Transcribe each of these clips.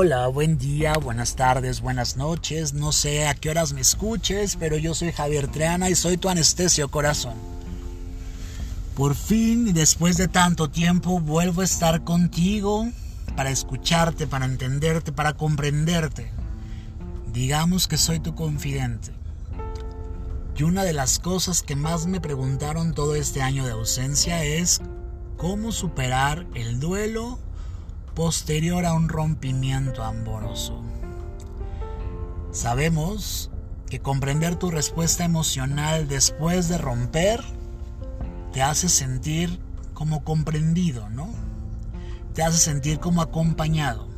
Hola, buen día, buenas tardes, buenas noches. No sé a qué horas me escuches, pero yo soy Javier Treana y soy tu anestesio corazón. Por fin, después de tanto tiempo, vuelvo a estar contigo para escucharte, para entenderte, para comprenderte. Digamos que soy tu confidente. Y una de las cosas que más me preguntaron todo este año de ausencia es cómo superar el duelo posterior a un rompimiento amoroso. Sabemos que comprender tu respuesta emocional después de romper te hace sentir como comprendido, ¿no? Te hace sentir como acompañado.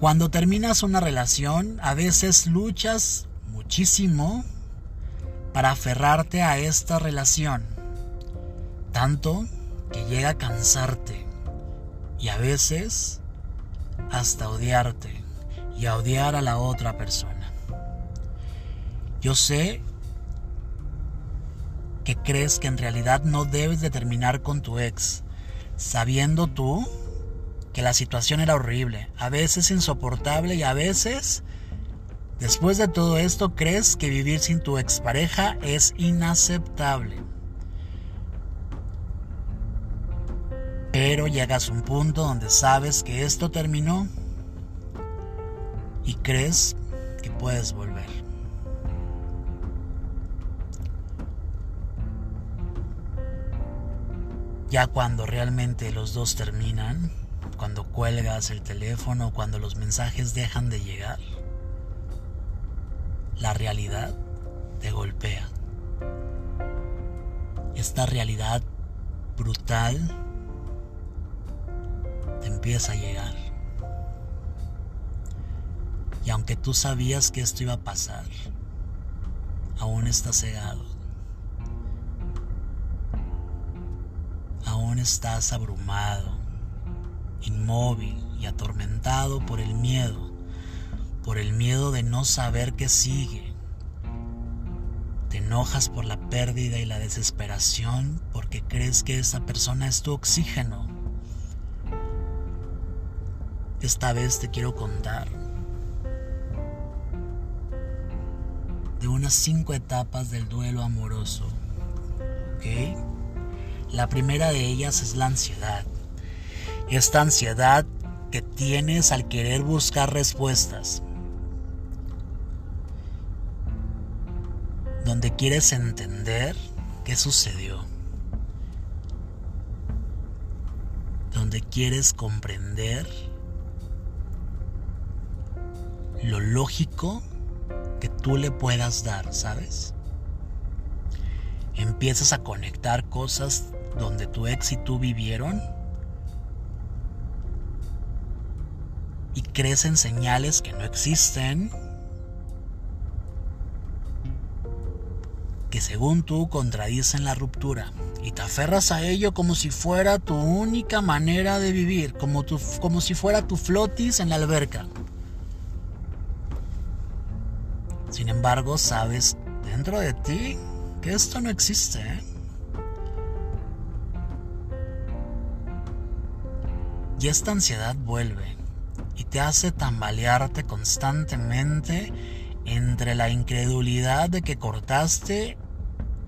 Cuando terminas una relación, a veces luchas muchísimo para aferrarte a esta relación, tanto que llega a cansarte y a veces hasta odiarte y a odiar a la otra persona. Yo sé que crees que en realidad no debes de terminar con tu ex, sabiendo tú que la situación era horrible, a veces insoportable y a veces, después de todo esto, crees que vivir sin tu expareja es inaceptable. Pero llegas a un punto donde sabes que esto terminó y crees que puedes volver. Ya cuando realmente los dos terminan, cuando cuelgas el teléfono, cuando los mensajes dejan de llegar, la realidad te golpea. Esta realidad brutal te empieza a llegar. Y aunque tú sabías que esto iba a pasar, aún estás cegado. Aún estás abrumado, inmóvil y atormentado por el miedo, por el miedo de no saber qué sigue. Te enojas por la pérdida y la desesperación porque crees que esa persona es tu oxígeno esta vez te quiero contar de unas cinco etapas del duelo amoroso. ¿Ok? La primera de ellas es la ansiedad. Esta ansiedad que tienes al querer buscar respuestas. Donde quieres entender qué sucedió. Donde quieres comprender lo lógico que tú le puedas dar, ¿sabes? Empiezas a conectar cosas donde tu ex y tú vivieron y crees en señales que no existen, que según tú contradicen la ruptura y te aferras a ello como si fuera tu única manera de vivir, como, tu, como si fuera tu flotis en la alberca. Sin embargo, sabes dentro de ti que esto no existe. ¿eh? Y esta ansiedad vuelve y te hace tambalearte constantemente entre la incredulidad de que cortaste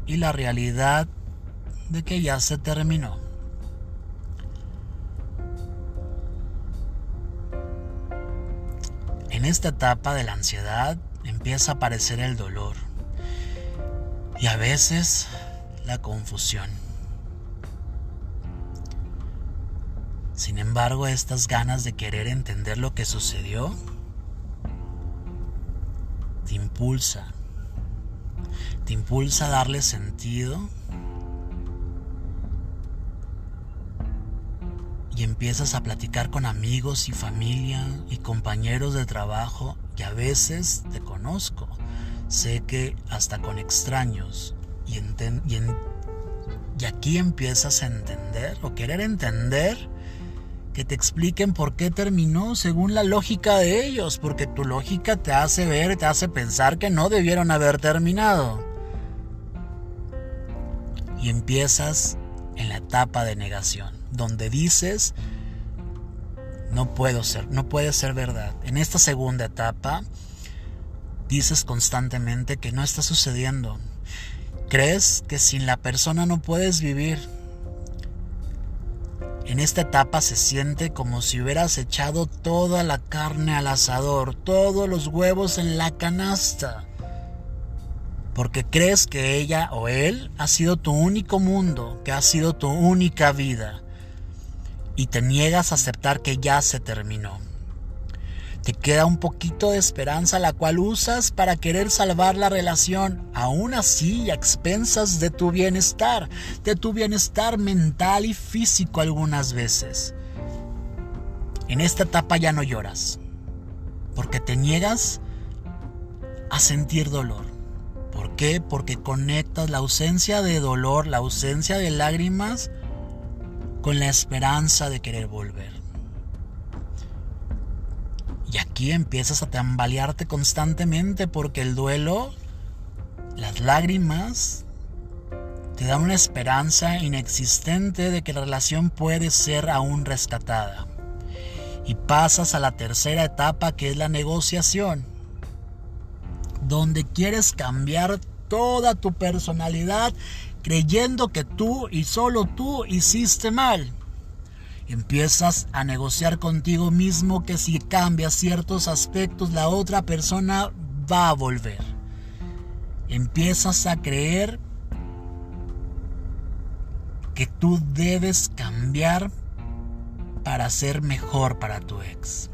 y la realidad de que ya se terminó. En esta etapa de la ansiedad empieza a aparecer el dolor y a veces la confusión. Sin embargo, estas ganas de querer entender lo que sucedió te impulsa, te impulsa a darle sentido y empiezas a platicar con amigos y familia y compañeros de trabajo y a veces te conozco. Sé que hasta con extraños y, y aquí empiezas a entender o querer entender que te expliquen por qué terminó según la lógica de ellos, porque tu lógica te hace ver, te hace pensar que no debieron haber terminado. Y empiezas en la etapa de negación, donde dices, No puedo ser, no puede ser verdad. En esta segunda etapa dices constantemente que no está sucediendo. Crees que sin la persona no puedes vivir. En esta etapa se siente como si hubieras echado toda la carne al asador, todos los huevos en la canasta. Porque crees que ella o él ha sido tu único mundo, que ha sido tu única vida. Y te niegas a aceptar que ya se terminó. Te queda un poquito de esperanza la cual usas para querer salvar la relación, aún así a expensas de tu bienestar, de tu bienestar mental y físico algunas veces. En esta etapa ya no lloras, porque te niegas a sentir dolor. ¿Por qué? Porque conectas la ausencia de dolor, la ausencia de lágrimas, con la esperanza de querer volver. Y aquí empiezas a tambalearte constantemente porque el duelo, las lágrimas, te dan una esperanza inexistente de que la relación puede ser aún rescatada. Y pasas a la tercera etapa que es la negociación, donde quieres cambiar toda tu personalidad creyendo que tú y solo tú hiciste mal Empiezas a negociar contigo mismo que si cambias ciertos aspectos la otra persona va a volver. Empiezas a creer que tú debes cambiar para ser mejor para tu ex.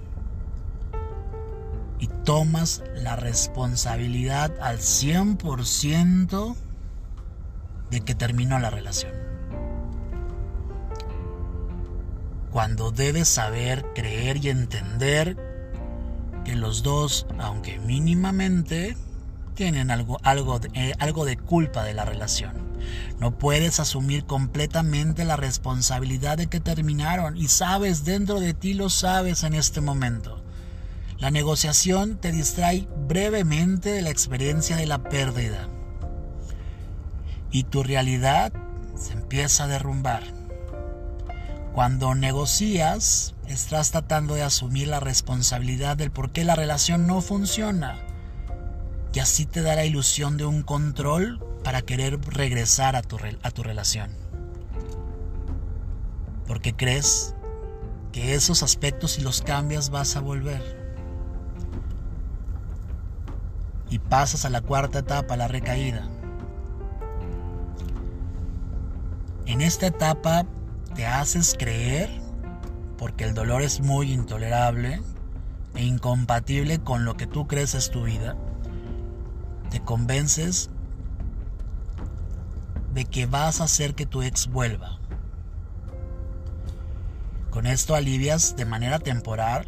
Y tomas la responsabilidad al 100% de que terminó la relación. cuando debes saber, creer y entender que los dos, aunque mínimamente, tienen algo, algo, eh, algo de culpa de la relación. No puedes asumir completamente la responsabilidad de que terminaron y sabes, dentro de ti lo sabes en este momento. La negociación te distrae brevemente de la experiencia de la pérdida y tu realidad se empieza a derrumbar. Cuando negocias, estás tratando de asumir la responsabilidad del por qué la relación no funciona. Y así te da la ilusión de un control para querer regresar a tu, a tu relación. Porque crees que esos aspectos si los cambias vas a volver. Y pasas a la cuarta etapa, la recaída. En esta etapa te haces creer, porque el dolor es muy intolerable e incompatible con lo que tú crees es tu vida, te convences de que vas a hacer que tu ex vuelva. Con esto alivias de manera temporal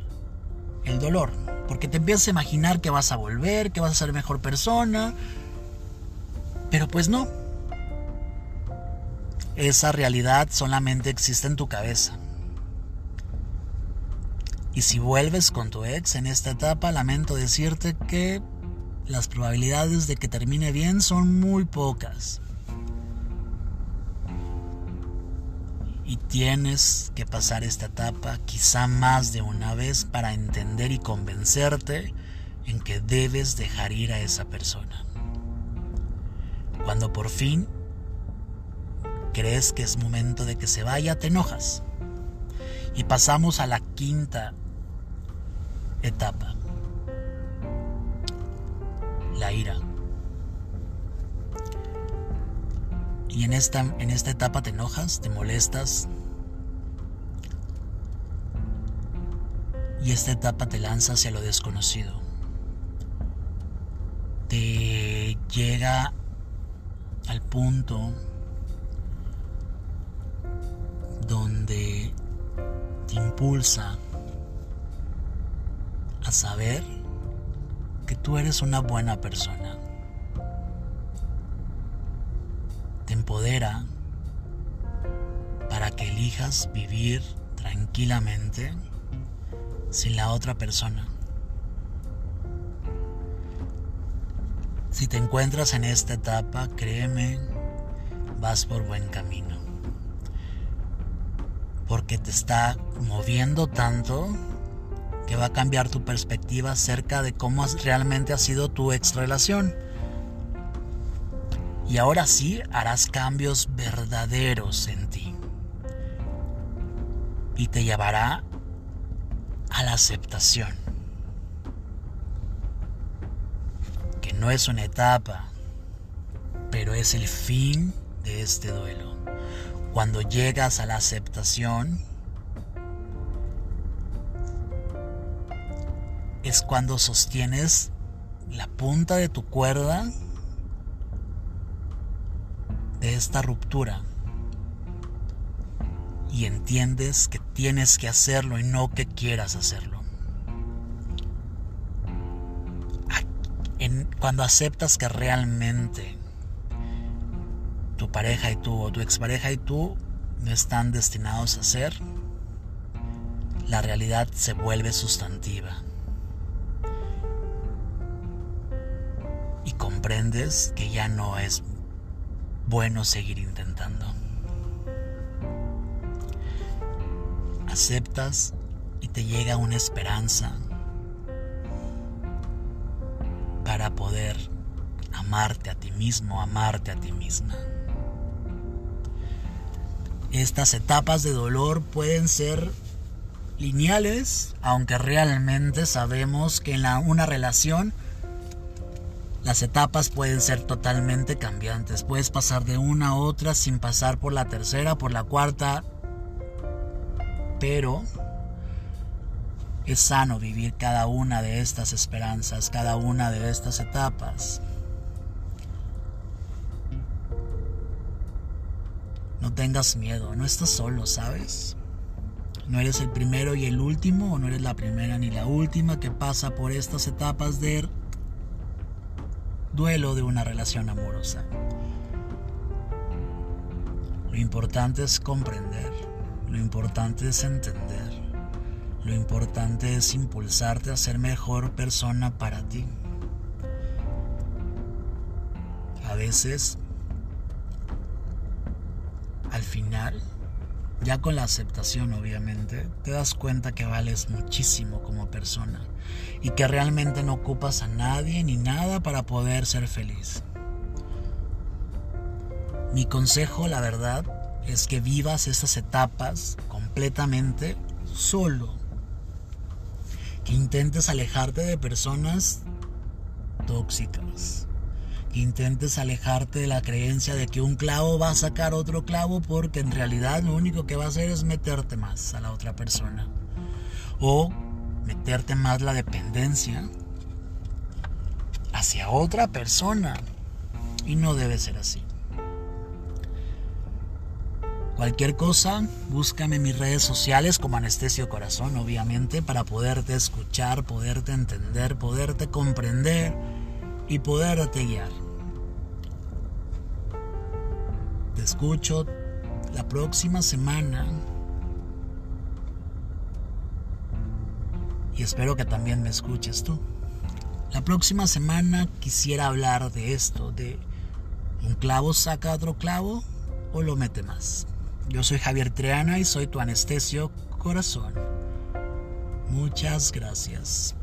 el dolor, porque te empiezas a imaginar que vas a volver, que vas a ser mejor persona, pero pues no, esa realidad solamente existe en tu cabeza. Y si vuelves con tu ex en esta etapa, lamento decirte que las probabilidades de que termine bien son muy pocas. Y tienes que pasar esta etapa quizá más de una vez para entender y convencerte en que debes dejar ir a esa persona. Cuando por fin crees que es momento de que se vaya, te enojas. Y pasamos a la quinta etapa. La ira. Y en esta, en esta etapa te enojas, te molestas. Y esta etapa te lanza hacia lo desconocido. Te llega al punto donde te impulsa a saber que tú eres una buena persona. Empodera para que elijas vivir tranquilamente sin la otra persona. Si te encuentras en esta etapa, créeme, vas por buen camino porque te está moviendo tanto que va a cambiar tu perspectiva acerca de cómo realmente ha sido tu ex relación. Y ahora sí harás cambios verdaderos en ti. Y te llevará a la aceptación. Que no es una etapa, pero es el fin de este duelo. Cuando llegas a la aceptación, es cuando sostienes la punta de tu cuerda de esta ruptura y entiendes que tienes que hacerlo y no que quieras hacerlo. cuando aceptas que realmente tu pareja y tú o tu expareja y tú no están destinados a ser, la realidad se vuelve sustantiva. Y comprendes que ya no es bueno seguir intentando. Aceptas y te llega una esperanza para poder amarte a ti mismo, amarte a ti misma. Estas etapas de dolor pueden ser lineales, aunque realmente sabemos que en una relación las etapas pueden ser totalmente cambiantes. Puedes pasar de una a otra sin pasar por la tercera, por la cuarta. Pero es sano vivir cada una de estas esperanzas, cada una de estas etapas. No tengas miedo, no estás solo, ¿sabes? No eres el primero y el último, o no eres la primera ni la última que pasa por estas etapas de duelo de una relación amorosa. Lo importante es comprender, lo importante es entender, lo importante es impulsarte a ser mejor persona para ti. A veces al final, ya con la aceptación obviamente, te das cuenta que vales muchísimo como persona y que realmente no ocupas a nadie ni nada para poder ser feliz. Mi consejo, la verdad, es que vivas esas etapas completamente solo. Que intentes alejarte de personas tóxicas intentes alejarte de la creencia de que un clavo va a sacar otro clavo porque en realidad lo único que va a hacer es meterte más a la otra persona. O meterte más la dependencia hacia otra persona. Y no debe ser así. Cualquier cosa, búscame en mis redes sociales como Anestesio Corazón, obviamente, para poderte escuchar, poderte entender, poderte comprender y poderte guiar. Te escucho la próxima semana. Y espero que también me escuches tú. La próxima semana quisiera hablar de esto, de un clavo saca otro clavo o lo mete más. Yo soy Javier Triana y soy tu anestesio corazón. Muchas gracias.